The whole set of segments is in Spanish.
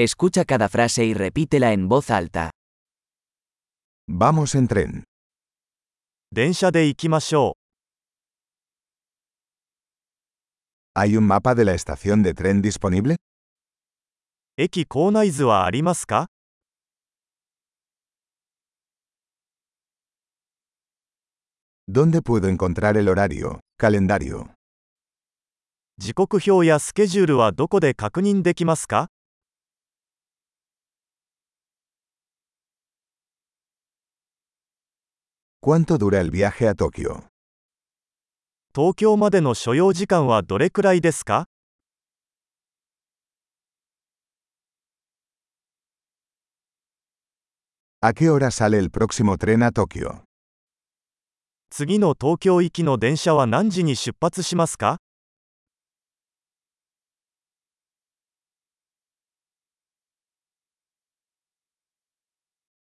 Escucha cada frase y repítela en voz alta. Vamos en tren. 電車で行きましょ ¿Hay un mapa de la estación de tren disponible? う。駅構内図はありますか ¿Dónde puedo encontrar el horario, calendario? 時刻表やスケジュールはどこで確認できますか ¿Cuánto dura el viaje a Tokio? 東京までの所要時間はどれくらいですか ¿A qué hora sale el próximo tren a Tokio? 次の東京行きの電車は何時に出発しますか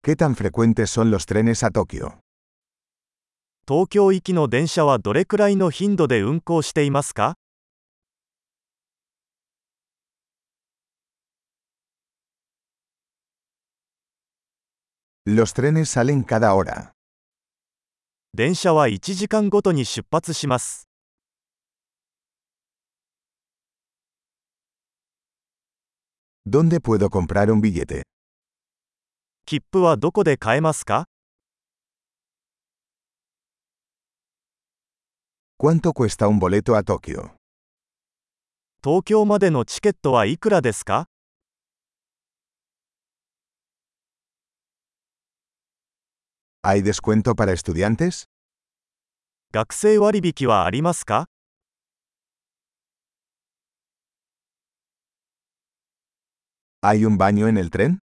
¿Qué tan frecuentes son los trenes a Tokio? 東京行きの電車はどれくらいの頻度で運行していますか？Los trenes salen cada hora. 電車は1時間ごとに出発します。¿Dónde puedo comprar un billete? 切符はどこで買えますか？¿Cuánto cuesta un boleto a Tokio? 東京までのチケットはいくらですか ¿Hay descuento para estudiantes? 学生割引はありますか ¿Hay un baño en el tren?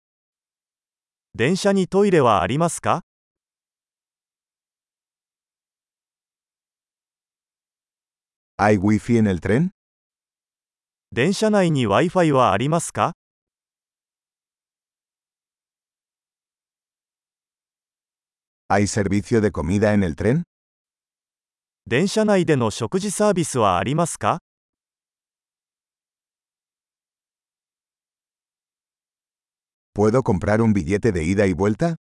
電車にトイレはありますか ¿Hay wifi en el tren? 電車内に Wi-Fi はありますか ¿Hay servicio de comida en el tren? 電車内での食事サービスはありますか ¿Puedo comprar un billete de ida y vuelta?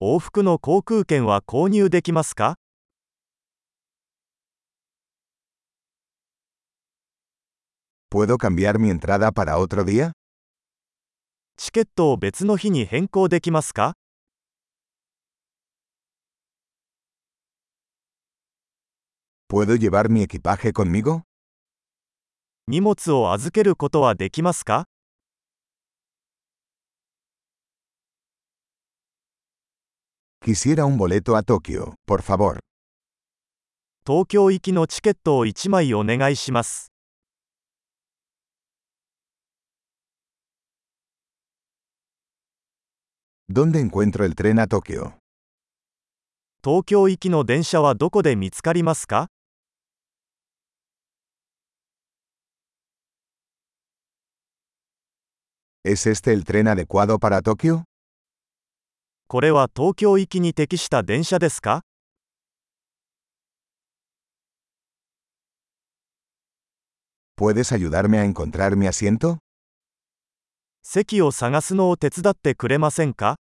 往復の航空券は購入できますか ¿Puedo cambiar mi entrada para otro día? チケットを別の日に変更できますか ¿Puedo llevar mi equipaje conmigo? 荷物を預けることはできますか Quisiera un boleto a Tokio, por favor. 東京行きのチケットを1枚お願いします。¿Dónde encuentro el tren a Tokio? 東京行きの電車はどこで見つかりますか ¿Es este el tren adecuado para Tokio? これは東京行きに適した電車ですか ¿Puedes ayudarme a encontrar mi asiento? 席を探すのを手伝ってくれませんか.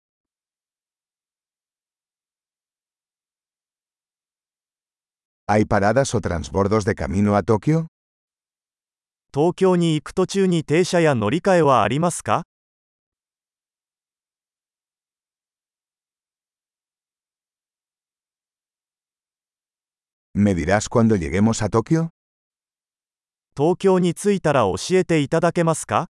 東京に行く途中に停車や乗り換えはありますか.東京に着いたら教えていただけますか